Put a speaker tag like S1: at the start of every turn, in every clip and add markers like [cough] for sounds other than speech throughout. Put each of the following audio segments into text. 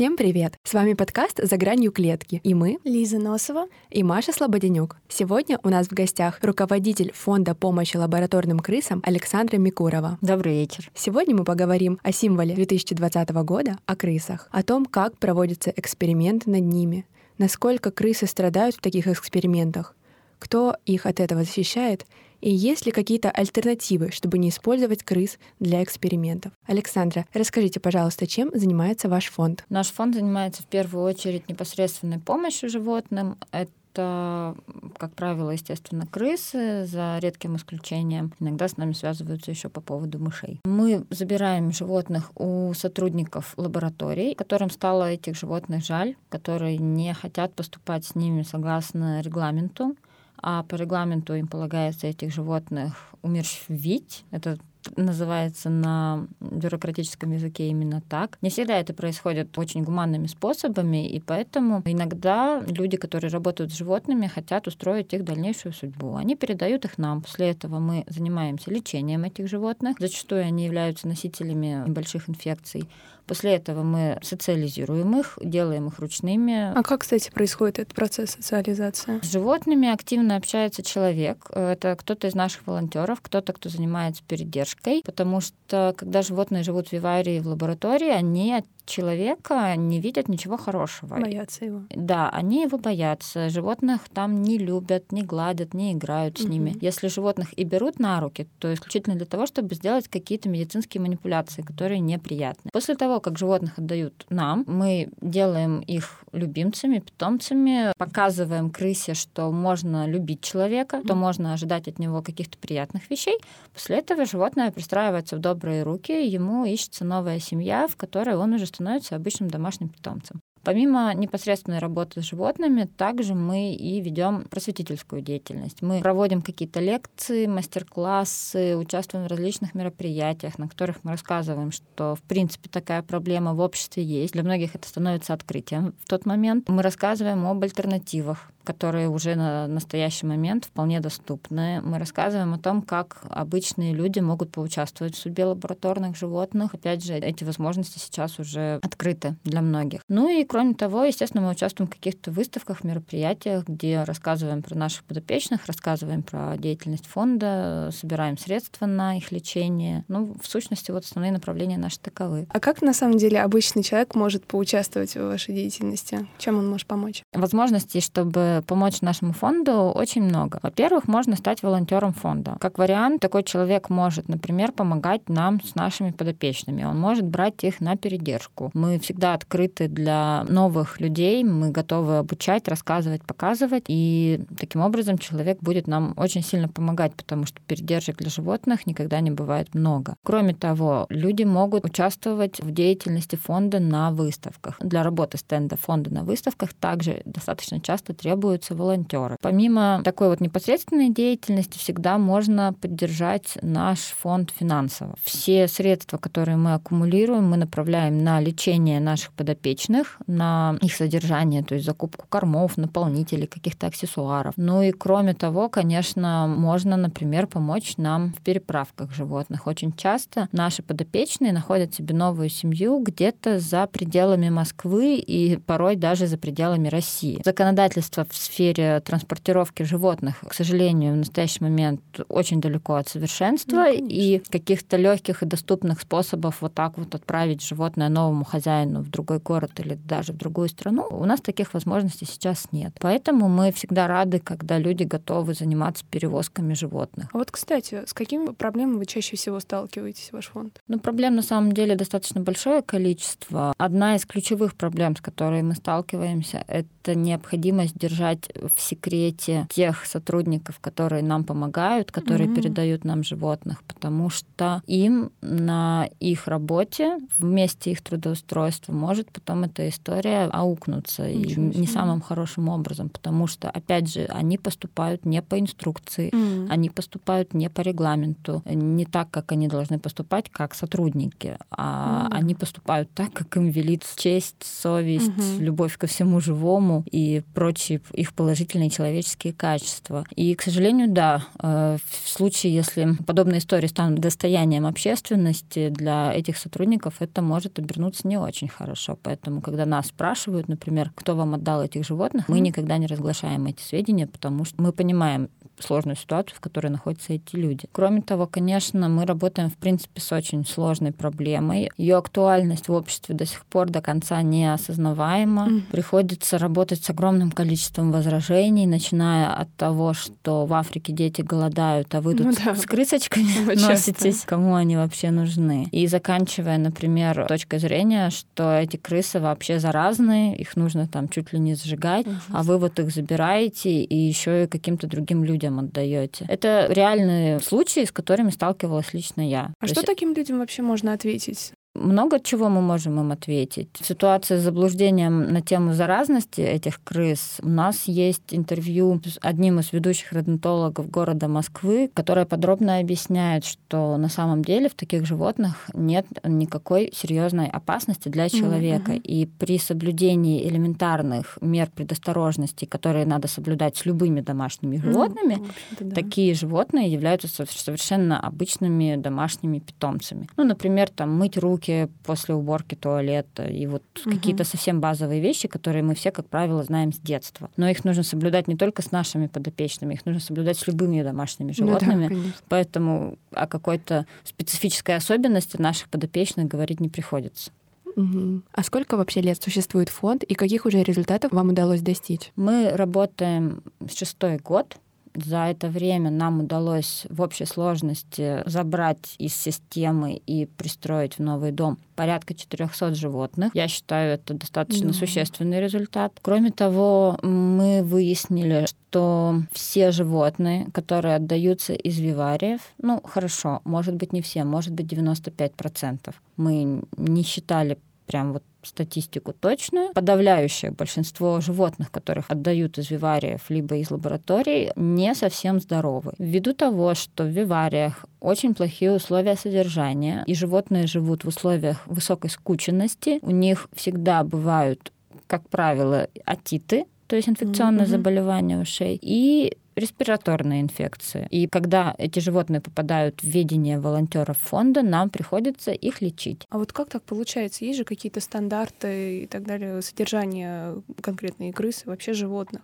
S1: Всем привет! С вами подкаст «За гранью клетки» и мы,
S2: Лиза Носова
S1: и Маша Слободенюк. Сегодня у нас в гостях руководитель Фонда помощи лабораторным крысам Александра Микурова.
S3: Добрый вечер.
S1: Сегодня мы поговорим о символе 2020 года, о крысах, о том, как проводятся эксперименты над ними, насколько крысы страдают в таких экспериментах, кто их от этого защищает и есть ли какие-то альтернативы, чтобы не использовать крыс для экспериментов? Александра, расскажите, пожалуйста, чем занимается ваш фонд?
S3: Наш фонд занимается в первую очередь непосредственной помощью животным. Это, как правило, естественно, крысы, за редким исключением. Иногда с нами связываются еще по поводу мышей. Мы забираем животных у сотрудников лабораторий, которым стало этих животных жаль, которые не хотят поступать с ними согласно регламенту а по регламенту им полагается этих животных умерщвить. Это называется на бюрократическом языке именно так. Не всегда это происходит очень гуманными способами, и поэтому иногда люди, которые работают с животными, хотят устроить их дальнейшую судьбу. Они передают их нам. После этого мы занимаемся лечением этих животных. Зачастую они являются носителями небольших инфекций. После этого мы социализируем их, делаем их ручными.
S2: А как, кстати, происходит этот процесс социализации?
S3: С животными активно общается человек. Это кто-то из наших волонтеров, кто-то, кто занимается передержкой, потому что когда животные живут в виварии в лаборатории, они человека не видят ничего хорошего.
S2: Боятся его.
S3: Да, они его боятся. Животных там не любят, не гладят, не играют с угу. ними. Если животных и берут на руки, то исключительно для того, чтобы сделать какие-то медицинские манипуляции, которые неприятны. После того, как животных отдают нам, мы делаем их любимцами, питомцами, показываем крысе, что можно любить человека, то можно ожидать от него каких-то приятных вещей. После этого животное пристраивается в добрые руки, ему ищется новая семья, в которой он уже становится обычным домашним питомцем. Помимо непосредственной работы с животными, также мы и ведем просветительскую деятельность. Мы проводим какие-то лекции, мастер-классы, участвуем в различных мероприятиях, на которых мы рассказываем, что в принципе такая проблема в обществе есть. Для многих это становится открытием в тот момент. Мы рассказываем об альтернативах которые уже на настоящий момент вполне доступны. Мы рассказываем о том, как обычные люди могут поучаствовать в судьбе лабораторных животных. Опять же, эти возможности сейчас уже открыты для многих. Ну и кроме того, естественно, мы участвуем в каких-то выставках, мероприятиях, где рассказываем про наших подопечных, рассказываем про деятельность фонда, собираем средства на их лечение. Ну, в сущности, вот основные направления наши таковы.
S2: А как на самом деле обычный человек может поучаствовать в вашей деятельности? Чем он может помочь?
S3: Возможностей, чтобы помочь нашему фонду очень много. Во-первых, можно стать волонтером фонда. Как вариант, такой человек может, например, помогать нам с нашими подопечными. Он может брать их на передержку. Мы всегда открыты для новых людей, мы готовы обучать, рассказывать, показывать. И таким образом человек будет нам очень сильно помогать, потому что передержек для животных никогда не бывает много. Кроме того, люди могут участвовать в деятельности фонда на выставках. Для работы стенда фонда на выставках также достаточно часто требуют требуются волонтеры. Помимо такой вот непосредственной деятельности, всегда можно поддержать наш фонд финансово. Все средства, которые мы аккумулируем, мы направляем на лечение наших подопечных, на их содержание, то есть закупку кормов, наполнителей, каких-то аксессуаров. Ну и кроме того, конечно, можно, например, помочь нам в переправках животных. Очень часто наши подопечные находят себе новую семью где-то за пределами Москвы и порой даже за пределами России. Законодательство в сфере транспортировки животных, к сожалению, в настоящий момент очень далеко от совершенства, ну, и каких-то легких и доступных способов вот так вот отправить животное новому хозяину в другой город или даже в другую страну, у нас таких возможностей сейчас нет. Поэтому мы всегда рады, когда люди готовы заниматься перевозками животных.
S2: А вот, кстати, с какими проблемами вы чаще всего сталкиваетесь, ваш фонд?
S3: Ну, проблем на самом деле достаточно большое количество. Одна из ключевых проблем, с которой мы сталкиваемся, это необходимость держать держать в секрете тех сотрудников, которые нам помогают, которые mm-hmm. передают нам животных, потому что им на их работе, вместе их трудоустройства, может потом эта история аукнуться и не самым хорошим образом, потому что, опять же, они поступают не по инструкции, mm-hmm. они поступают не по регламенту, не так, как они должны поступать, как сотрудники, а mm-hmm. они поступают так, как им велит честь, совесть, mm-hmm. любовь ко всему живому и прочие их положительные человеческие качества. И, к сожалению, да, э, в случае, если подобные истории станут достоянием общественности, для этих сотрудников это может обернуться не очень хорошо. Поэтому, когда нас спрашивают, например, кто вам отдал этих животных, мы никогда не разглашаем эти сведения, потому что мы понимаем, сложную ситуацию, в которой находятся эти люди. Кроме того, конечно, мы работаем, в принципе, с очень сложной проблемой. Ее актуальность в обществе до сих пор до конца не осознаваема. Приходится работать с огромным количеством возражений, начиная от того, что в Африке дети голодают, а вы тут ну, да. с крысочками [laughs] носитесь, кому они вообще нужны. И заканчивая, например, точкой зрения, что эти крысы вообще заразные, их нужно там чуть ли не сжигать, uh а вы вот их забираете и еще и каким-то другим людям людям отдаете. Это реальные случаи, с которыми сталкивалась лично я.
S2: А То что есть... таким людям вообще можно ответить?
S3: Много чего мы можем им ответить. Ситуация с заблуждением на тему заразности этих крыс. У нас есть интервью с одним из ведущих родонтологов города Москвы, которая подробно объясняет, что на самом деле в таких животных нет никакой серьезной опасности для человека. Mm-hmm. И при соблюдении элементарных мер предосторожности, которые надо соблюдать с любыми домашними животными, mm-hmm. да. такие животные являются совершенно обычными домашними питомцами. Ну, например, там мыть руки руки после уборки туалета и вот угу. какие-то совсем базовые вещи, которые мы все, как правило, знаем с детства. Но их нужно соблюдать не только с нашими подопечными, их нужно соблюдать с любыми домашними животными. Ну, да, Поэтому о какой-то специфической особенности наших подопечных говорить не приходится.
S1: Угу. А сколько вообще лет существует фонд и каких уже результатов вам удалось достичь?
S3: Мы работаем с шестой год. За это время нам удалось в общей сложности забрать из системы и пристроить в новый дом порядка 400 животных. Я считаю, это достаточно да. существенный результат. Кроме того, мы выяснили, что все животные, которые отдаются из вивариев, ну, хорошо, может быть, не все, может быть, 95%. Мы не считали прям вот статистику точную. Подавляющее большинство животных, которых отдают из вивариев либо из лабораторий, не совсем здоровы. Ввиду того, что в вивариях очень плохие условия содержания, и животные живут в условиях высокой скученности, у них всегда бывают, как правило, атиты, то есть инфекционные mm-hmm. заболевания ушей, и респираторные инфекции. И когда эти животные попадают в ведение волонтеров фонда, нам приходится их лечить.
S2: А вот как так получается? Есть же какие-то стандарты и так далее, содержание конкретной крысы, вообще животных?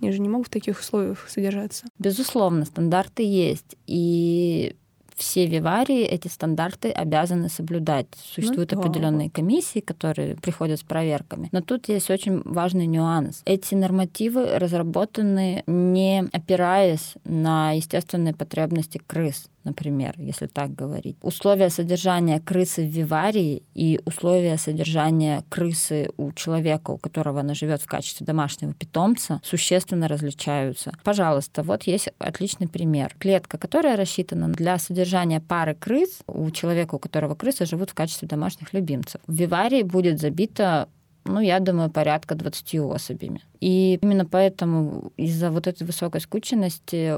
S2: Они же не могут в таких условиях содержаться.
S3: Безусловно, стандарты есть. И все виварии эти стандарты обязаны соблюдать. Существуют ну, определенные комиссии, которые приходят с проверками. Но тут есть очень важный нюанс. Эти нормативы разработаны не опираясь на естественные потребности крыс например, если так говорить. Условия содержания крысы в виварии и условия содержания крысы у человека, у которого она живет в качестве домашнего питомца, существенно различаются. Пожалуйста, вот есть отличный пример. Клетка, которая рассчитана для содержания пары крыс у человека, у которого крысы живут в качестве домашних любимцев. В виварии будет забито ну, я думаю, порядка 20 особями. И именно поэтому из-за вот этой высокой скученности,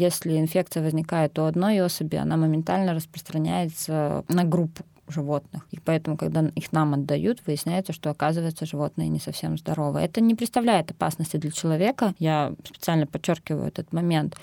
S3: если инфекция возникает у одной особи, она моментально распространяется на группу животных. И поэтому, когда их нам отдают, выясняется, что, оказывается, животные не совсем здоровы. Это не представляет опасности для человека. Я специально подчеркиваю этот момент.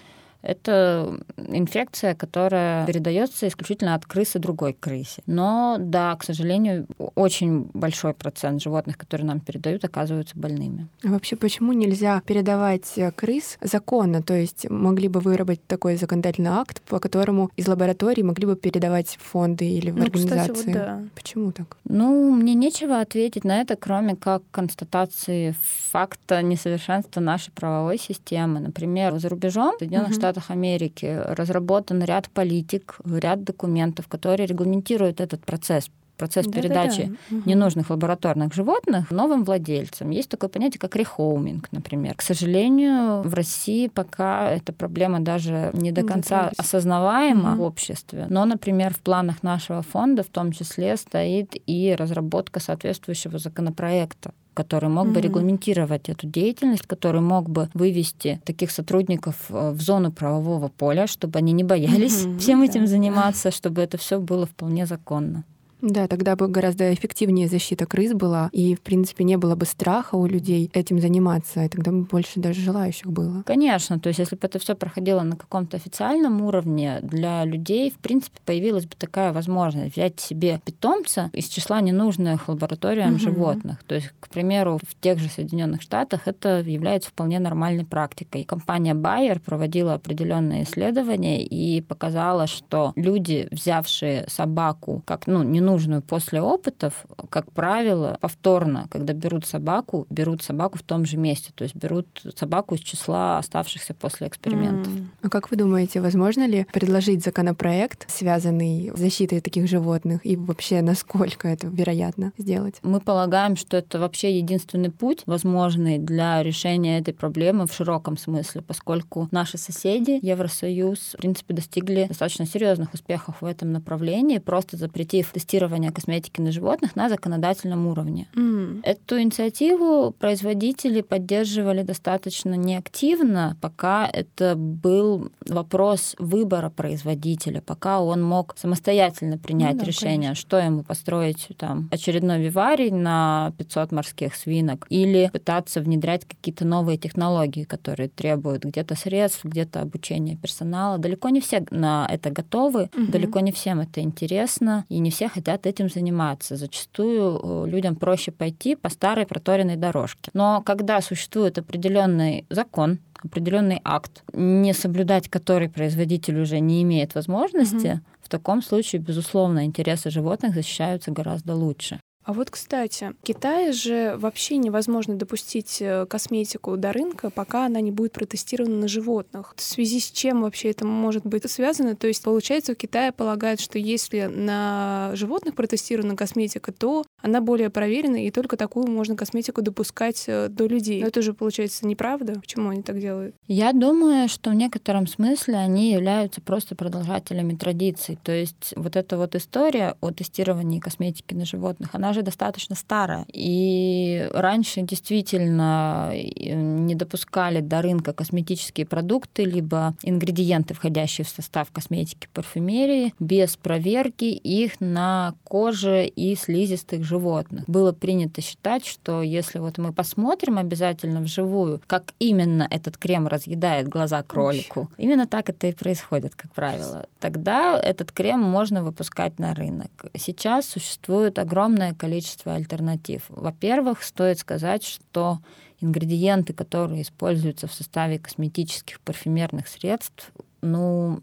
S3: Это инфекция, которая передается исключительно от крысы другой крысе. Но да, к сожалению, очень большой процент животных, которые нам передают, оказываются больными.
S1: А вообще, почему нельзя передавать э, крыс законно? То есть могли бы выработать такой законодательный акт, по которому из лаборатории могли бы передавать в фонды или в ну, организации? Кстати, вот да. Почему так?
S3: Ну, мне нечего ответить на это, кроме как констатации факта несовершенства нашей правовой системы. Например, за рубежом в Соединенных uh-huh. Штатах Америки разработан ряд политик, ряд документов, которые регламентируют этот процесс процесс да, передачи да, да. ненужных лабораторных животных новым владельцам. Есть такое понятие, как рехоуминг, например. К сожалению, в России пока эта проблема даже не до конца осознаваема угу. в обществе. Но, например, в планах нашего фонда в том числе стоит и разработка соответствующего законопроекта который мог бы регламентировать эту деятельность, который мог бы вывести таких сотрудников э, в зону правового поля, чтобы они не боялись всем этим заниматься, чтобы это все было вполне законно.
S1: Да, тогда бы гораздо эффективнее защита крыс была, и, в принципе, не было бы страха у людей этим заниматься, и тогда бы больше даже желающих было.
S3: Конечно, то есть если бы это все проходило на каком-то официальном уровне, для людей, в принципе, появилась бы такая возможность взять себе питомца из числа ненужных лабораториям угу. животных. То есть, к примеру, в тех же Соединенных Штатах это является вполне нормальной практикой. Компания Bayer проводила определенные исследования и показала, что люди, взявшие собаку как ну, ненужную после опытов, как правило, повторно, когда берут собаку, берут собаку в том же месте, то есть берут собаку из числа оставшихся после экспериментов. Mm.
S1: А как вы думаете, возможно ли предложить законопроект, связанный с защитой таких животных, и вообще насколько это вероятно сделать?
S3: Мы полагаем, что это вообще единственный путь, возможный для решения этой проблемы в широком смысле, поскольку наши соседи, Евросоюз, в принципе, достигли достаточно серьезных успехов в этом направлении, просто запретив тестирование косметики на животных на законодательном уровне. Mm. Эту инициативу производители поддерживали достаточно неактивно, пока это был вопрос выбора производителя, пока он мог самостоятельно принять ну, да, решение, конечно. что ему построить там очередной виварий на 500 морских свинок или пытаться внедрять какие-то новые технологии, которые требуют где-то средств, где-то обучения персонала. Далеко не все на это готовы, угу. далеко не всем это интересно, и не все хотят этим заниматься. Зачастую э, людям проще пойти по старой проторенной дорожке. Но когда существует определенный закон, определенный акт, не соблюдать который производитель уже не имеет возможности, угу. в таком случае, безусловно, интересы животных защищаются гораздо лучше.
S2: А вот, кстати, в Китае же вообще невозможно допустить э, косметику до рынка, пока она не будет протестирована на животных. В связи с чем вообще это может быть связано? То есть, получается, в Китае полагают, что если на животных протестирована косметика, то она более проверена, и только такую можно косметику допускать э, до людей. Но это же, получается, неправда. Почему они так делают?
S3: Я думаю, что в некотором смысле они являются просто продолжателями традиций. То есть вот эта вот история о тестировании косметики на животных, она же достаточно старая. И раньше действительно э, не допускали до рынка косметические продукты, либо ингредиенты, входящие в состав косметики, парфюмерии, без проверки их на коже и слизистых животных. Было принято считать, что если вот мы посмотрим обязательно вживую, как именно этот крем разъедает глаза кролику, именно так это и происходит, как правило, тогда этот крем можно выпускать на рынок. Сейчас существует огромное количество количество альтернатив. Во-первых, стоит сказать, что ингредиенты, которые используются в составе косметических парфюмерных средств, ну,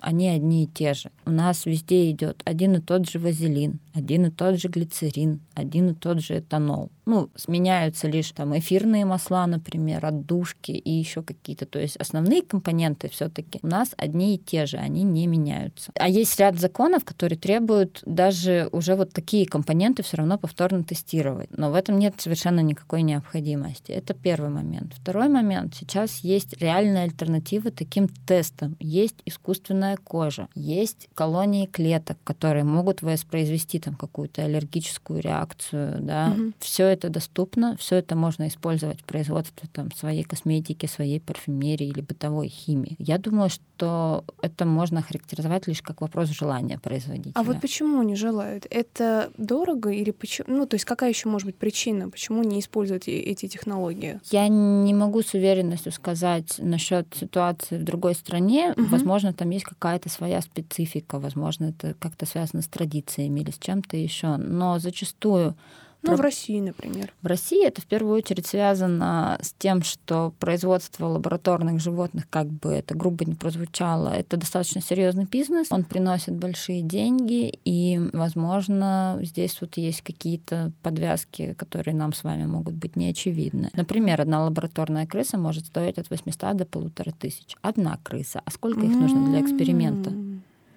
S3: они одни и те же. У нас везде идет один и тот же вазелин, один и тот же глицерин, один и тот же этанол. Ну, сменяются лишь там эфирные масла, например, отдушки и еще какие-то. То есть основные компоненты все-таки у нас одни и те же, они не меняются. А есть ряд законов, которые требуют даже уже вот такие компоненты все равно повторно тестировать. Но в этом нет совершенно никакой необходимости. Это первый момент. Второй момент. Сейчас есть реальные альтернативы таким тестам. Есть искусственная кожа, есть колонии клеток, которые могут воспроизвести там какую-то аллергическую реакцию, да. Угу. Все это доступно, все это можно использовать в производстве там, своей косметики, своей парфюмерии или бытовой химии. Я думаю, что это можно характеризовать лишь как вопрос желания производителя.
S2: А вот почему не желают? Это дорого или почему? Ну, то есть какая еще может быть причина, почему не использовать эти технологии?
S3: Я не могу с уверенностью сказать насчет ситуации в другой стране. Угу. Возможно, там есть какая-то своя специфика, возможно, это как-то связано с традициями или с чем-то еще. Но зачастую
S2: ну, в России, например.
S3: В России это в первую очередь связано с тем, что производство лабораторных животных, как бы это грубо не прозвучало, это достаточно серьезный бизнес. Он приносит большие деньги, и, возможно, здесь вот есть какие-то подвязки, которые нам с вами могут быть неочевидны. Например, одна лабораторная крыса может стоить от 800 до полутора тысяч. Одна крыса. А сколько их нужно для эксперимента?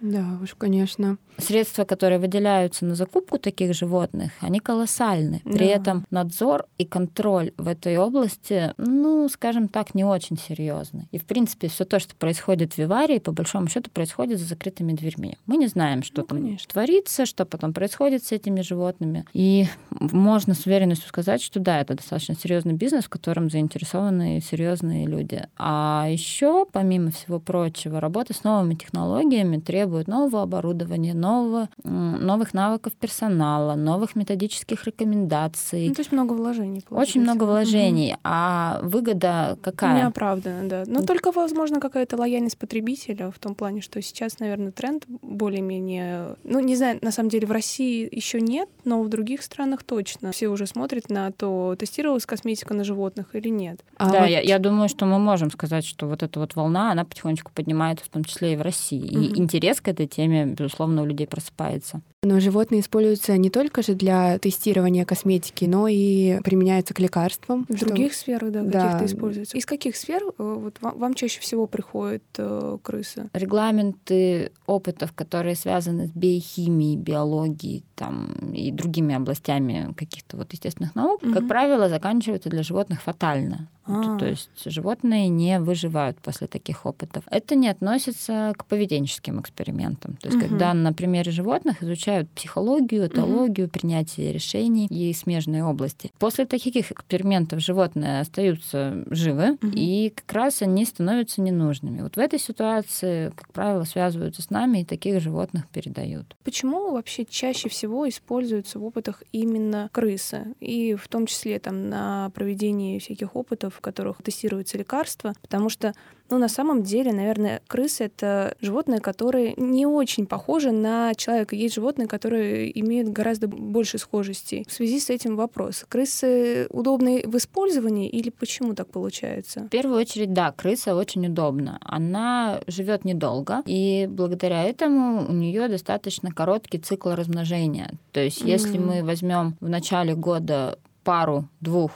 S1: Да, уж, конечно.
S3: Средства, которые выделяются на закупку таких животных, они колоссальны. При да. этом надзор и контроль в этой области, ну, скажем так, не очень серьезный. И, в принципе, все то, что происходит в Виварии, по большому счету, происходит за закрытыми дверьми. Мы не знаем, что ну, там конечно. творится, что потом происходит с этими животными. И можно с уверенностью сказать, что да, это достаточно серьезный бизнес, в котором заинтересованы серьезные люди. А еще, помимо всего прочего, работа с новыми технологиями требует требует нового оборудования, нового, новых навыков персонала, новых методических рекомендаций.
S2: Ну, то есть много вложений.
S3: Получается. Очень много вложений. Угу. А выгода какая?
S2: Неоправданно, да. Но только, возможно, какая-то лояльность потребителя в том плане, что сейчас, наверное, тренд более-менее... Ну, не знаю, на самом деле в России еще нет, но в других странах точно. Все уже смотрят на то, тестировалась косметика на животных или нет.
S3: А да, вот... я, я думаю, что мы можем сказать, что вот эта вот волна, она потихонечку поднимается, в том числе и в России. И интерес к этой теме, безусловно, у людей просыпается.
S1: Но животные используются не только же для тестирования косметики, но и применяются к лекарствам.
S2: В что... других сферах, да, да. каких-то используются. Из каких сфер э, вот вам, вам чаще всего приходят э, крысы?
S3: Регламенты опытов, которые связаны с биохимией, биологией там, и другими областями каких-то вот естественных наук, угу. как правило, заканчиваются для животных фатально. А. То есть животные не выживают после таких опытов. Это не относится к поведенческим экспериментам. То есть, угу. когда на примере животных изучают психологию, этологию, угу. принятие решений и смежные области. После таких экспериментов животные остаются живы, угу. и как раз они становятся ненужными. Вот в этой ситуации, как правило, связываются с нами и таких животных передают.
S2: Почему вообще чаще всего используются в опытах именно крысы? И в том числе там на проведении всяких опытов в которых тестируются лекарства, потому что, ну, на самом деле, наверное, крысы — это животные, которые не очень похожи на человека. Есть животные, которые имеют гораздо больше схожестей. В связи с этим вопрос. Крысы удобны в использовании или почему так получается?
S3: В первую очередь, да, крыса очень удобна. Она живет недолго, и благодаря этому у нее достаточно короткий цикл размножения. То есть, если mm. мы возьмем в начале года пару-двух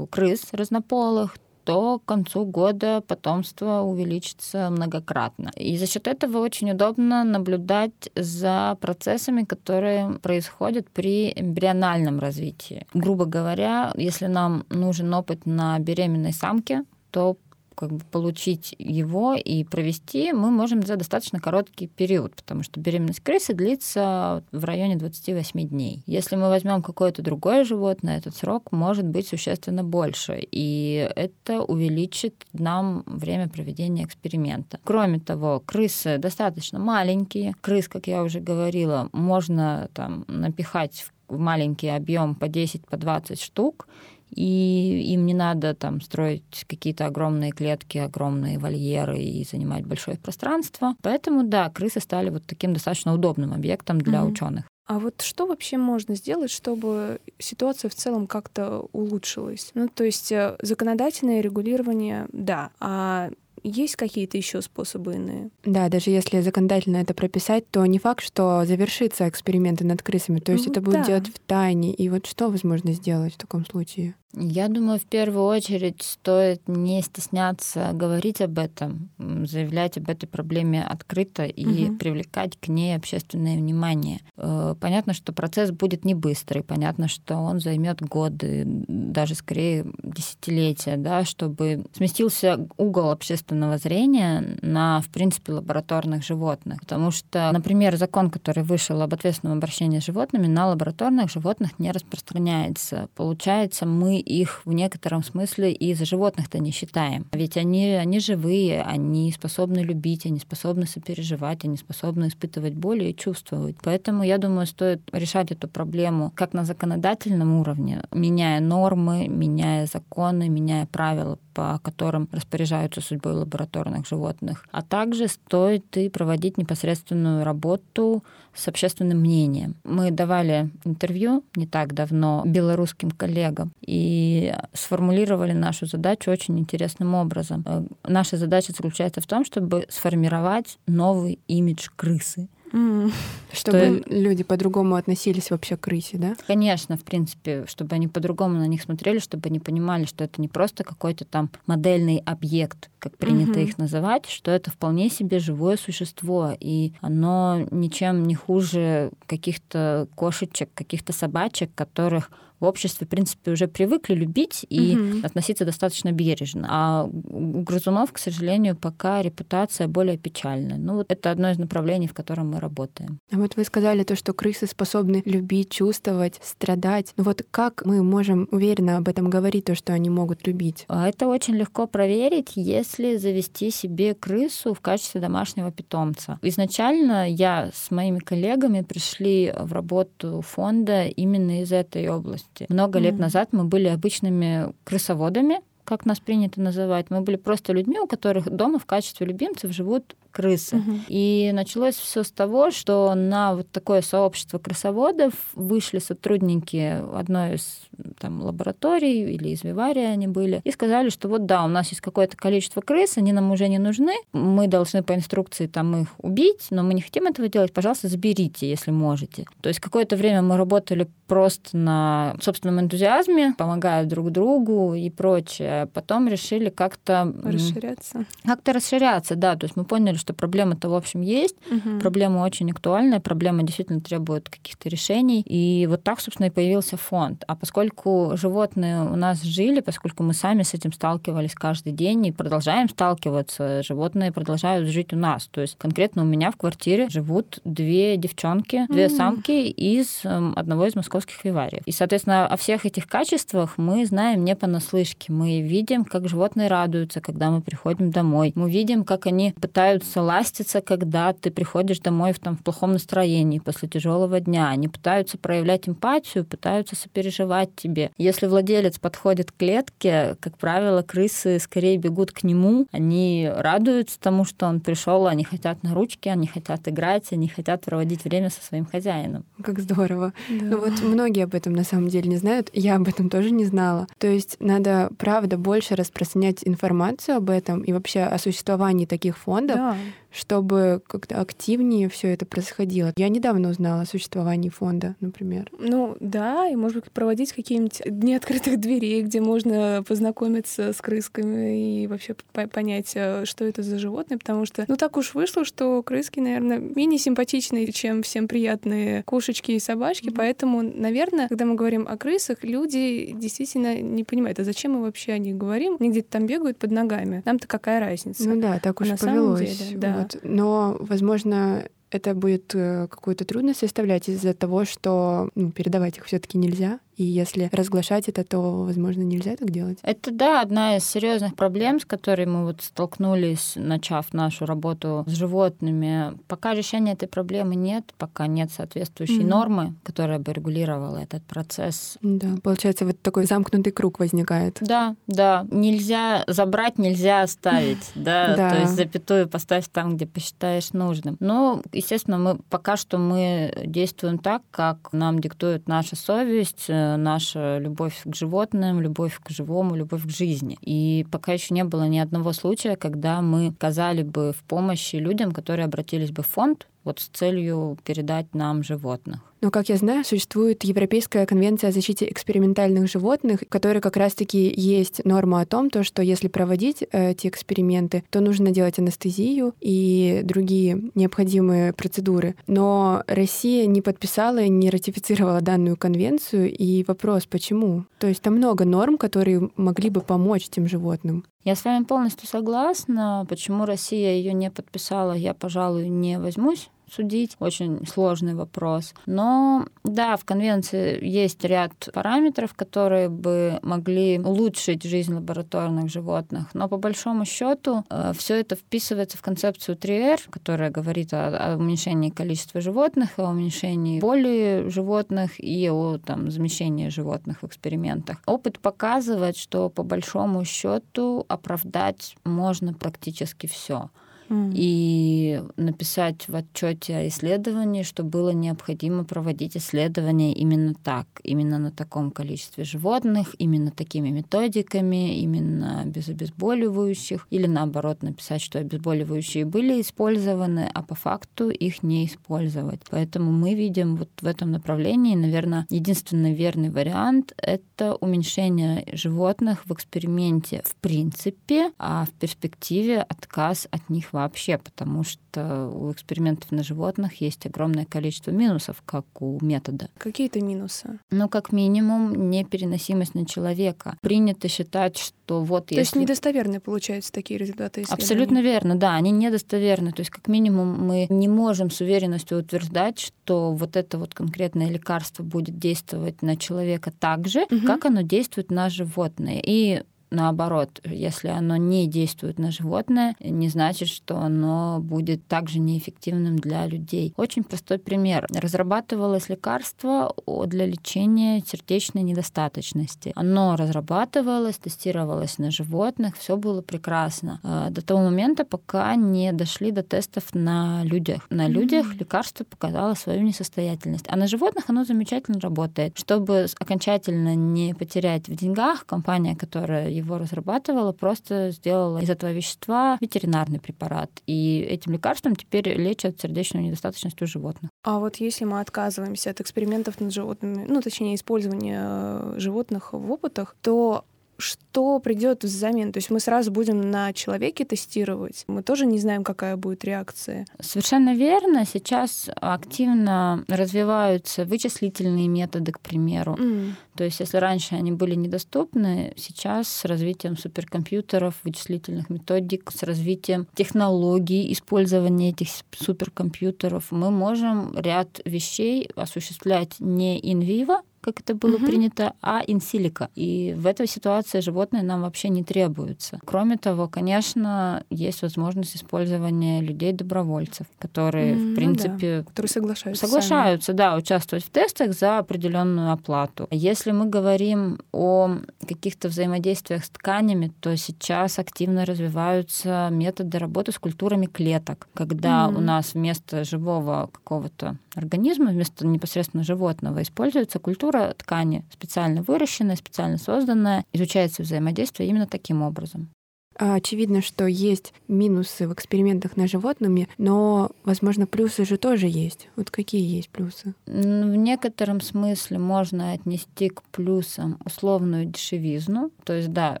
S3: крыс разнополых, то к концу года потомство увеличится многократно. И за счет этого очень удобно наблюдать за процессами, которые происходят при эмбриональном развитии. Грубо говоря, если нам нужен опыт на беременной самке, то как бы получить его и провести мы можем за достаточно короткий период, потому что беременность крысы длится в районе 28 дней. Если мы возьмем какое-то другое животное, этот срок может быть существенно больше, и это увеличит нам время проведения эксперимента. Кроме того, крысы достаточно маленькие. Крыс, как я уже говорила, можно там напихать в маленький объем по 10, по 20 штук, и им не надо там строить какие-то огромные клетки, огромные вольеры и занимать большое пространство. Поэтому, да, крысы стали вот таким достаточно удобным объектом для mm-hmm. ученых.
S2: А вот что вообще можно сделать, чтобы ситуация в целом как-то улучшилась? Ну, то есть э, законодательное регулирование, да, а есть какие-то еще способы иные?
S1: Да, даже если законодательно это прописать, то не факт, что завершится эксперименты над крысами. То есть ну, это будет да. делать в тайне. И вот что возможно сделать в таком случае?
S3: Я думаю, в первую очередь стоит не стесняться говорить об этом, заявлять об этой проблеме открыто и угу. привлекать к ней общественное внимание. Э, понятно, что процесс будет не быстрый, понятно, что он займет годы, даже скорее десятилетия, да, чтобы сместился угол общественного зрения на, в принципе, лабораторных животных. Потому что, например, закон, который вышел об ответственном обращении с животными, на лабораторных животных не распространяется. Получается, мы их в некотором смысле и за животных-то не считаем. Ведь они, они живые, они способны любить, они способны сопереживать, они способны испытывать боль и чувствовать. Поэтому, я думаю, стоит решать эту проблему как на законодательном уровне, меняя нормы, меняя законы, меняя правила, по которым распоряжаются судьбой лабораторных животных. А также стоит и проводить непосредственную работу с общественным мнением. Мы давали интервью не так давно белорусским коллегам и сформулировали нашу задачу очень интересным образом. Э, наша задача заключается в том, чтобы сформировать новый имидж крысы.
S1: Mm. Чтобы что... люди по-другому относились вообще к крысе, да?
S3: Конечно, в принципе, чтобы они по-другому на них смотрели, чтобы они понимали, что это не просто какой-то там модельный объект, как принято mm-hmm. их называть, что это вполне себе живое существо, и оно ничем не хуже каких-то кошечек, каких-то собачек, которых в обществе, в принципе, уже привыкли любить и угу. относиться достаточно бережно. А у грызунов, к сожалению, пока репутация более печальная. Ну вот это одно из направлений, в котором мы работаем.
S1: А вот вы сказали то, что крысы способны любить, чувствовать, страдать. Ну вот как мы можем уверенно об этом говорить, то, что они могут любить?
S3: А это очень легко проверить, если завести себе крысу в качестве домашнего питомца. Изначально я с моими коллегами пришли в работу фонда именно из этой области. Много mm-hmm. лет назад мы были обычными крысоводами, как нас принято называть. Мы были просто людьми, у которых дома в качестве любимцев живут крысы. Угу. И началось все с того, что на вот такое сообщество крысоводов вышли сотрудники одной из там, лабораторий или из Вивария они были, и сказали, что вот да, у нас есть какое-то количество крыс, они нам уже не нужны, мы должны по инструкции там их убить, но мы не хотим этого делать, пожалуйста, заберите, если можете. То есть какое-то время мы работали просто на собственном энтузиазме, помогая друг другу и прочее. Потом решили как-то...
S2: Расширяться.
S3: Как-то расширяться, да. То есть мы поняли, что проблема-то, в общем, есть. Угу. Проблема очень актуальная, проблема действительно требует каких-то решений. И вот так, собственно, и появился фонд. А поскольку животные у нас жили, поскольку мы сами с этим сталкивались каждый день и продолжаем сталкиваться, животные продолжают жить у нас. То есть конкретно у меня в квартире живут две девчонки, две mm самки из эм, одного из московских вивариев. И, соответственно, о всех этих качествах мы знаем не понаслышке. Мы видим, как животные радуются, когда мы приходим домой. Мы видим, как они пытаются ластиться, когда ты приходишь домой в, там, в плохом настроении после тяжелого дня. Они пытаются проявлять эмпатию, пытаются сопереживать тебе. Если владелец подходит к клетке, как правило, крысы скорее бегут к нему. Они радуются тому, что он пришел, они хотят на ручки, они хотят играть, они хотят проводить время со своим хозяином.
S1: Как здорово. Да. Ну вот многие об этом на самом деле не знают. Я об этом тоже не знала. То есть надо, правда, больше распространять информацию об этом и вообще о существовании таких фондов, да чтобы как-то активнее все это происходило. Я недавно узнала о существовании фонда, например.
S2: Ну да, и, может быть, проводить какие-нибудь дни открытых дверей, где можно познакомиться с крысками и вообще понять, э, что это за животные, потому что, ну так уж вышло, что крыски, наверное, менее симпатичные, чем всем приятные кошечки и собачки, mm-hmm. поэтому, наверное, когда мы говорим о крысах, люди действительно не понимают, а зачем мы вообще о них говорим? Они где-то там бегают под ногами. Нам-то какая разница?
S1: Ну да, так уж На повелось. Самом деле, да. Вот. Но, возможно, это будет э, какую-то трудность составлять из-за того, что ну, передавать их все-таки нельзя. И если разглашать это, то, возможно, нельзя так делать.
S3: Это, да, одна из серьезных проблем, с которой мы вот столкнулись, начав нашу работу с животными. Пока решения этой проблемы нет, пока нет соответствующей mm-hmm. нормы, которая бы регулировала этот процесс.
S1: Да, получается, вот такой замкнутый круг возникает.
S3: Да, да. Нельзя забрать, нельзя оставить, [laughs] да, то есть запятую поставь там, где посчитаешь нужным. Но, естественно, мы пока что мы действуем так, как нам диктует наша совесть, наша любовь к животным, любовь к живому, любовь к жизни. И пока еще не было ни одного случая, когда мы оказали бы в помощи людям, которые обратились бы в фонд вот с целью передать нам животных.
S1: Но, как я знаю, существует Европейская конвенция о защите экспериментальных животных, в которой как раз-таки есть норма о том, то, что если проводить эти эксперименты, то нужно делать анестезию и другие необходимые процедуры. Но Россия не подписала и не ратифицировала данную конвенцию, и вопрос, почему? То есть там много норм, которые могли бы помочь этим животным.
S3: Я с вами полностью согласна. Почему Россия ее не подписала, я, пожалуй, не возьмусь судить. Очень сложный вопрос. Но да, в конвенции есть ряд параметров, которые бы могли улучшить жизнь лабораторных животных. Но по большому счету э, все это вписывается в концепцию 3R, которая говорит о, о уменьшении количества животных, о уменьшении боли животных и о там, замещении животных в экспериментах. Опыт показывает, что по большому счету оправдать можно практически все и написать в отчете о исследовании, что было необходимо проводить исследования именно так, именно на таком количестве животных, именно такими методиками, именно без обезболивающих, или наоборот написать, что обезболивающие были использованы, а по факту их не использовать. Поэтому мы видим вот в этом направлении, наверное, единственный верный вариант — это уменьшение животных в эксперименте в принципе, а в перспективе отказ от них вообще, потому что у экспериментов на животных есть огромное количество минусов, как у метода.
S2: Какие то минусы?
S3: Ну, как минимум, непереносимость на человека. Принято считать, что вот
S2: То
S3: если...
S2: есть недостоверные получаются такие результаты?
S3: Абсолютно верно, да, они недостоверны. То есть, как минимум, мы не можем с уверенностью утверждать, что вот это вот конкретное лекарство будет действовать на человека так же,
S2: Мгм.
S3: как оно действует на животное. И наоборот, если оно не действует на животное, не значит, что оно будет также неэффективным для людей. Очень простой пример. Разрабатывалось лекарство для лечения сердечной недостаточности. Оно разрабатывалось, тестировалось на животных, все было прекрасно. э, До того момента, пока не дошли до тестов на людях. На людях лекарство показало свою несостоятельность. А на животных оно замечательно работает. Чтобы окончательно не потерять в деньгах, компания, которая его разрабатывала, просто сделала из этого вещества ветеринарный препарат. И этим лекарством теперь лечат сердечную недостаточность у животных.
S2: А вот если мы отказываемся от экспериментов над животными, ну, точнее, использования э, животных в опытах, то что придет взамен? То есть мы сразу будем на человеке тестировать. Мы тоже не знаем, какая будет реакция.
S3: Совершенно верно. Сейчас активно развиваются вычислительные методы, к примеру.
S2: М.
S3: То есть, если раньше они были недоступны, сейчас с развитием суперкомпьютеров, вычислительных методик, с развитием технологий использования этих суперкомпьютеров, мы можем ряд вещей осуществлять не vivo, как это было
S2: Мгм.
S3: принято, а silico. И в этой ситуации животные нам вообще не требуются. Кроме того, конечно, есть возможность использования людей-добровольцев, которые,
S2: ну
S3: в
S2: да.
S3: принципе,
S2: Которые соглашаются.
S3: Соглашаются, да, участвовать в тестах за определенную оплату. Если мы говорим о каких-то взаимодействиях с тканями, то сейчас активно развиваются методы работы с культурами клеток, когда
S2: Мгм.
S3: у нас вместо живого какого-то организма, вместо непосредственно животного используется культура ткани, специально выращенная, специально созданная, изучается взаимодействие именно таким образом.
S1: А, Очевидно, что есть минусы в экспериментах на животными, но, возможно, плюсы же тоже есть. Вот какие есть плюсы?
S3: В некотором смысле можно отнести к плюсам условную дешевизну. То есть, да,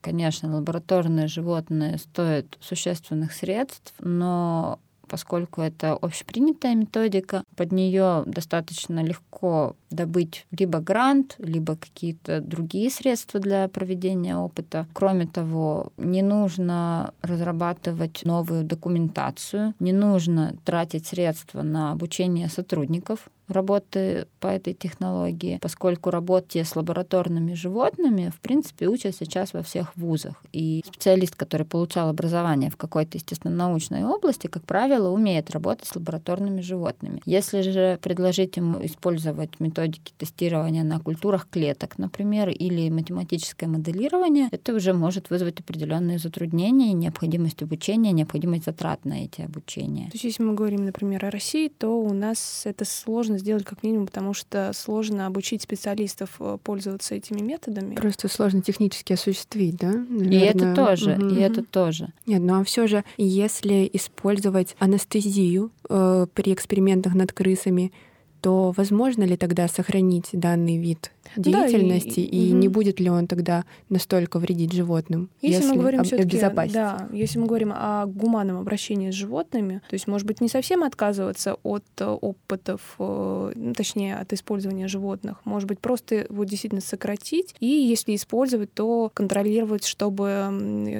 S3: конечно, лабораторные животные стоят существенных средств, но поскольку это общепринятая методика, под нее достаточно легко добыть либо грант, либо какие-то другие средства для проведения опыта. Кроме того, не нужно разрабатывать новую документацию, не нужно тратить средства на обучение сотрудников работы по этой технологии, поскольку работе с лабораторными животными, в принципе, учат сейчас во всех вузах. И специалист, который получал образование в какой-то, естественно, научной области, как правило, умеет работать с лабораторными животными. Если же предложить ему использовать методики тестирования на культурах клеток, например, или математическое моделирование, это уже может вызвать определенные затруднения, необходимость обучения, необходимость затрат на эти обучения.
S2: То есть если мы говорим, например, о России, то у нас это сложно сделать как минимум, потому что сложно обучить специалистов э, пользоваться этими методами.
S1: Просто сложно технически осуществить, да?
S3: И это
S1: Наверное.
S3: тоже,
S1: Мгм.
S3: и это тоже.
S1: Нет, ну а все же, если использовать анестезию э, при экспериментах над крысами, то возможно ли тогда сохранить данный вид
S2: Да, и-
S1: деятельности, и,
S2: мгм.
S1: не будет ли он тогда настолько вредить животным,
S2: Если, мы говорим
S1: об- обезопасить?
S2: да, если мы говорим о гуманном обращении с животными, то есть, может быть, не совсем отказываться от э, опытов, э, ну, точнее, от использования животных, может быть, просто его действительно сократить, и если использовать, то контролировать, чтобы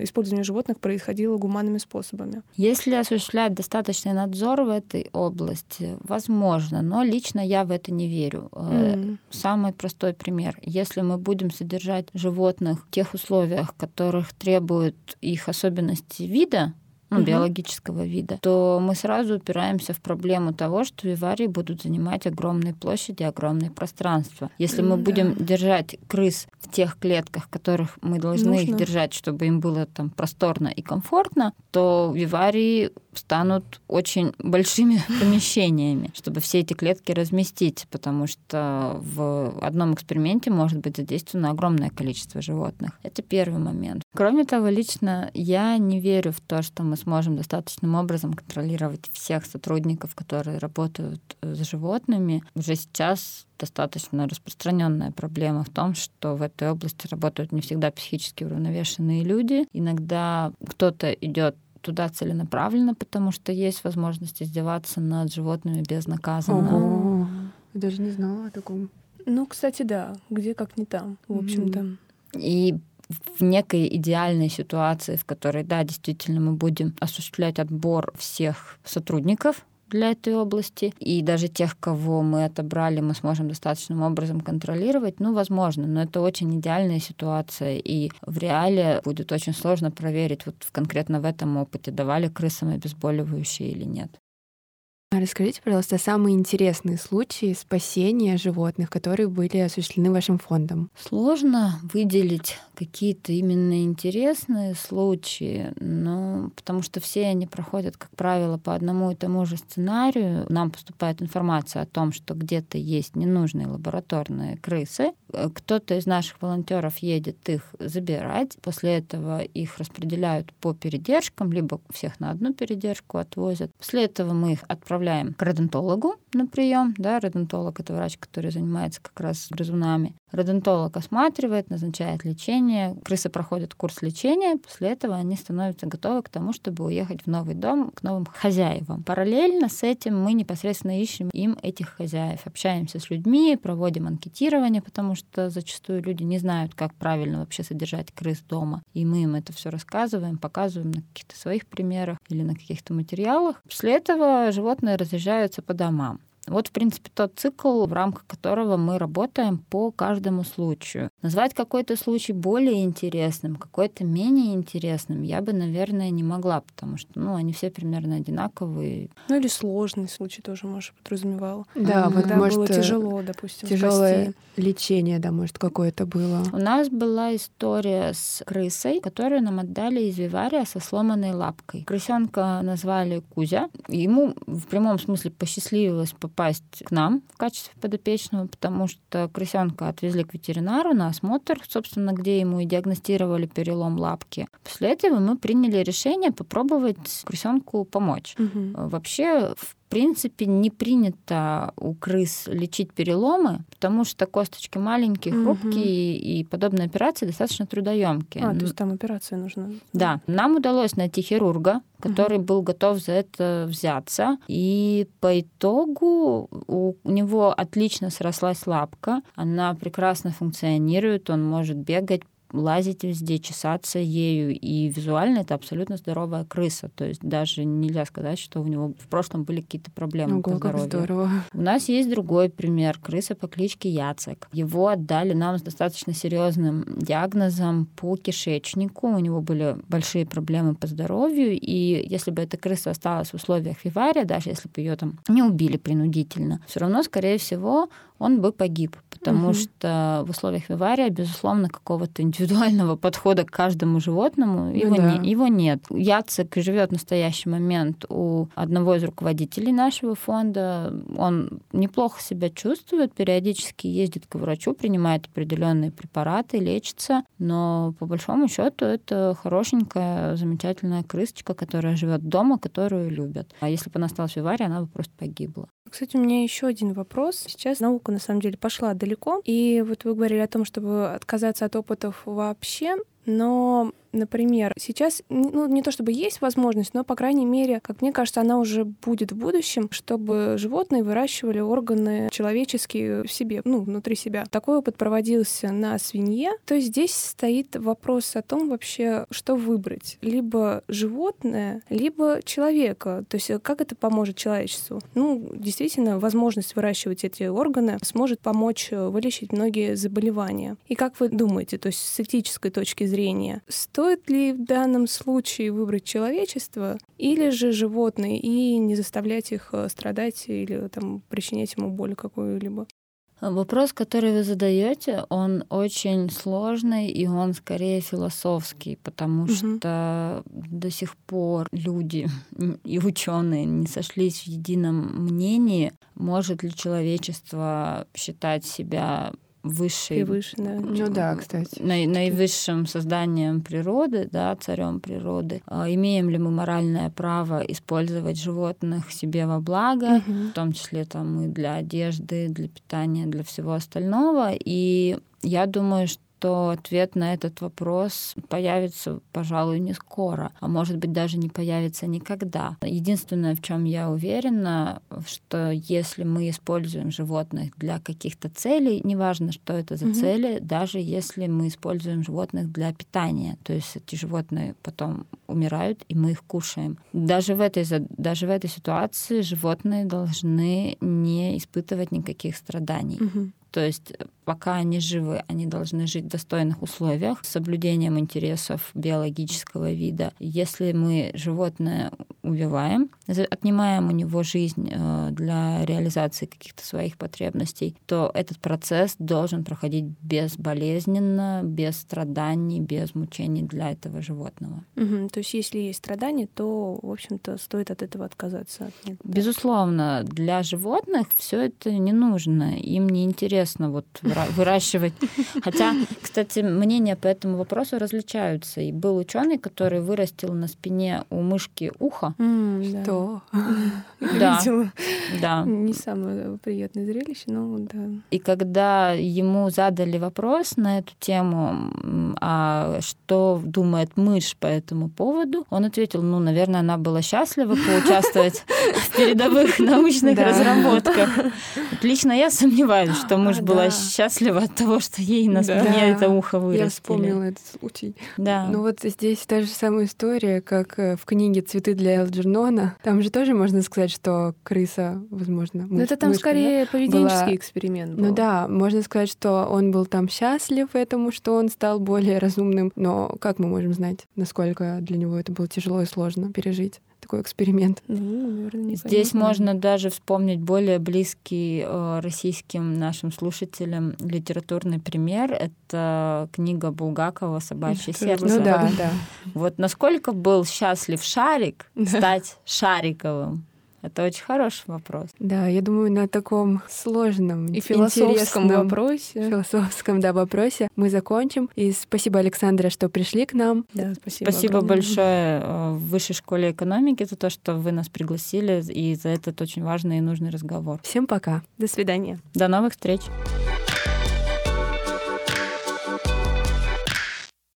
S2: использование животных происходило гуманными способами.
S3: Если осуществлять достаточный надзор в этой области, возможно, но лично я в это не верю.
S2: М.
S3: Самый простой пример. Если мы будем содержать животных в тех условиях, которых требуют их особенности вида, ну,
S2: Мгм.
S3: биологического вида, то мы сразу упираемся в проблему того, что виварии будут занимать огромные площади, огромные пространства. Если мы
S2: М,
S3: будем
S2: да.
S3: держать крыс в тех клетках, которых мы должны их
S2: Нужно.
S3: держать, чтобы им было там просторно и комфортно, то виварии станут очень большими [laughs] помещениями, чтобы все эти клетки разместить, потому что в одном эксперименте может быть задействовано огромное количество животных. Это первый момент. Кроме того, лично я не верю в то, что мы сможем достаточным образом контролировать всех сотрудников, которые работают э, с животными. Уже сейчас достаточно распространенная проблема в том, что в этой области работают не всегда психически уравновешенные люди. Иногда кто-то идет туда целенаправленно, потому что есть возможность издеваться над животными безнаказанно.
S1: Ого. Я даже не знала о таком.
S2: Ну, кстати, да, где как не там, в общем-то.
S3: И в некой идеальной ситуации, в которой, да, действительно мы будем осуществлять отбор всех сотрудников для этой области, и даже тех, кого мы отобрали, мы сможем достаточным образом контролировать, ну, возможно, но это очень идеальная ситуация, и в реале будет очень сложно проверить, вот конкретно в этом опыте, давали крысам обезболивающие или нет.
S1: А расскажите, пожалуйста, самые интересные случаи спасения животных, которые были осуществлены вашим фондом.
S3: Сложно выделить какие-то именно интересные случаи, но потому что все они проходят, как правило, по одному и тому же сценарию. Нам поступает информация о том, что где-то есть ненужные лабораторные крысы. Кто-то из наших волонтеров едет их забирать. После этого их распределяют по передержкам, либо всех на одну передержку отвозят. После этого мы их отправляем отправляем к родонтологу на прием. Да, родонтолог — это врач, который занимается как раз грызунами. Родонтолог осматривает, назначает лечение. Крысы проходят курс лечения. После этого они становятся готовы к тому, чтобы уехать в новый дом к новым хозяевам. Параллельно с этим мы непосредственно ищем им этих хозяев. Общаемся с людьми, проводим анкетирование, потому что зачастую люди не знают, как правильно вообще содержать крыс дома. И мы им это все рассказываем, показываем на каких-то своих примерах или на каких-то материалах. После этого животные разъезжаются по домам. Вот, в принципе, тот цикл, в рамках которого мы работаем по каждому случаю. Назвать какой-то случай более интересным, какой-то менее интересным я бы, наверное, не могла, потому что, ну, они все примерно одинаковые.
S2: Ну, или сложный случай тоже, может, подразумевал.
S1: Да,
S2: mm-hmm.
S1: вот,
S2: Когда
S1: может,
S2: было тяжело, допустим,
S1: Тяжелое
S2: спасти.
S1: лечение, да, может, какое-то было.
S3: У нас была история с крысой, которую нам отдали из вивария со сломанной лапкой. Крысенка назвали Кузя. Ему в прямом смысле посчастливилось попасть к нам в качестве подопечного, потому что крысенка отвезли к ветеринару на осмотр, собственно, где ему и диагностировали перелом лапки. После этого мы приняли решение попробовать крысенку помочь.
S2: Мгм.
S3: Вообще, в принципе, не принято у крыс лечить переломы, потому что косточки маленькие, хрупкие, и подобные операции достаточно трудоемкие.
S2: А, то есть там операция нужна.
S3: Да, нам удалось найти хирурга, который был готов за это взяться. И по итогу у него отлично срослась лапка, она прекрасно функционирует, он может бегать лазить везде, чесаться ею. И визуально это абсолютно здоровая крыса. То есть даже нельзя сказать, что у него в прошлом были какие-то проблемы по
S1: Ого, как
S3: здоровью.
S1: здорово.
S3: У нас есть другой пример. Крыса по кличке Яцек. Его отдали нам с достаточно серьезным диагнозом по кишечнику. У него были большие проблемы по здоровью. И если бы эта крыса осталась в условиях вивария, даже если бы ее там не убили принудительно, все равно, скорее всего, он бы погиб, потому
S1: Мгм.
S3: что в условиях вивария, безусловно, какого-то индивидуального [laughs] подхода к каждому животному его,
S1: да.
S3: не- его нет. Яцек живет в настоящий момент у одного из руководителей нашего фонда. Он неплохо себя чувствует, периодически ездит к врачу, принимает определенные препараты, лечится, но по большому счету это хорошенькая, замечательная крысочка, которая живет дома, которую любят. А если бы она осталась в виварии, она бы просто погибла.
S2: Кстати, у меня еще один вопрос. Сейчас наука на самом деле пошла далеко, и вот вы говорили о том, чтобы отказаться от опытов вообще, но, например, сейчас, ну, не то чтобы есть возможность, но, по крайней мере, как мне кажется, она уже будет в будущем, чтобы животные выращивали органы человеческие в себе, ну, внутри себя. Такой опыт проводился на свинье. То есть здесь стоит вопрос о том вообще, что выбрать. Либо животное, либо человека. То есть э, как это поможет человечеству? Ну, действительно, возможность выращивать эти органы сможет помочь э, вылечить многие заболевания. И как вы думаете, то есть с этической точки зрения, стоит ли в данном случае выбрать человечество или же животные и не заставлять их э, страдать или там причинять ему боль какую-либо?
S3: Вопрос, который вы задаете, он очень сложный, и он скорее философский, потому
S2: Мгм.
S3: что до сих пор люди и ученые не сошлись в едином мнении, может ли человечество считать себя высшей
S2: Превыше, да.
S1: Ну да, кстати.
S3: наи- наивысшим созданием природы, да, царем природы. А Имеем ли мы моральное право использовать животных себе во благо,
S2: Мгм.
S3: в том числе там и для одежды, для питания, для всего остального. И я думаю, что что ответ на этот вопрос появится, пожалуй, не скоро, а может быть даже не появится никогда. Единственное, в чем я уверена, что если мы используем животных для каких-то целей, неважно, что это за угу. цели, даже если мы используем животных для питания, то есть эти животные потом умирают, и мы их кушаем. Даже в этой, даже в этой ситуации животные должны не испытывать никаких страданий. Угу. То есть э, пока они живы, они должны жить в достойных условиях с соблюдением интересов биологического вида. Если мы животное убиваем, отнимаем у него жизнь э, для реализации каких-то своих потребностей, то этот процесс должен проходить безболезненно, без страданий, без мучений для этого животного.
S2: Угу. То есть если есть страдания, то, в общем-то, стоит от этого отказаться. От
S3: них, да? Безусловно, для животных все это не нужно, им не интересно вот [laughs] выращивать. Хотя, кстати, мнения по этому вопросу различаются. И был ученый, который вырастил на спине у мышки ухо,
S2: что? [laughs]
S3: Да. Да.
S2: Не самое приятное зрелище, но да.
S3: И когда ему задали вопрос на эту тему, а что думает мышь по этому поводу, он ответил, ну, наверное, она была счастлива поучаствовать [laughs] в передовых научных разработках. Лично я сомневаюсь, что мышь была счастлива от того, что ей на спине это ухо вырастили.
S1: Я вспомнила этот случай.
S3: Да.
S1: Ну вот здесь та же самая история, как э, в книге «Цветы для Элджернона». Там же тоже можно сказать, что крыса, возможно,
S2: Но это там мышка, скорее да, поведенческий была... эксперимент
S1: был. Ну да, можно сказать, что он был там счастлив этому, что он стал более разумным. Но как мы можем знать, насколько для него это было тяжело и сложно пережить? Такой эксперимент.
S2: Ну, наверное,
S3: Здесь можно даже вспомнить более близкий э, российским нашим слушателям литературный пример. Это книга Булгакова «Собачье сердце».
S1: Ну да, да.
S3: Вот насколько был счастлив Шарик стать Шариковым. Это очень хороший вопрос.
S1: Да, я думаю, на таком сложном
S2: и философском вопросе,
S1: философском да, вопросе мы закончим. И спасибо, Александра, что пришли к нам.
S2: Да, спасибо.
S3: Спасибо огромное. большое э, в Высшей школе экономики за то, что вы нас пригласили и за этот очень важный и нужный разговор.
S1: Всем пока.
S2: До свидания.
S3: До новых встреч.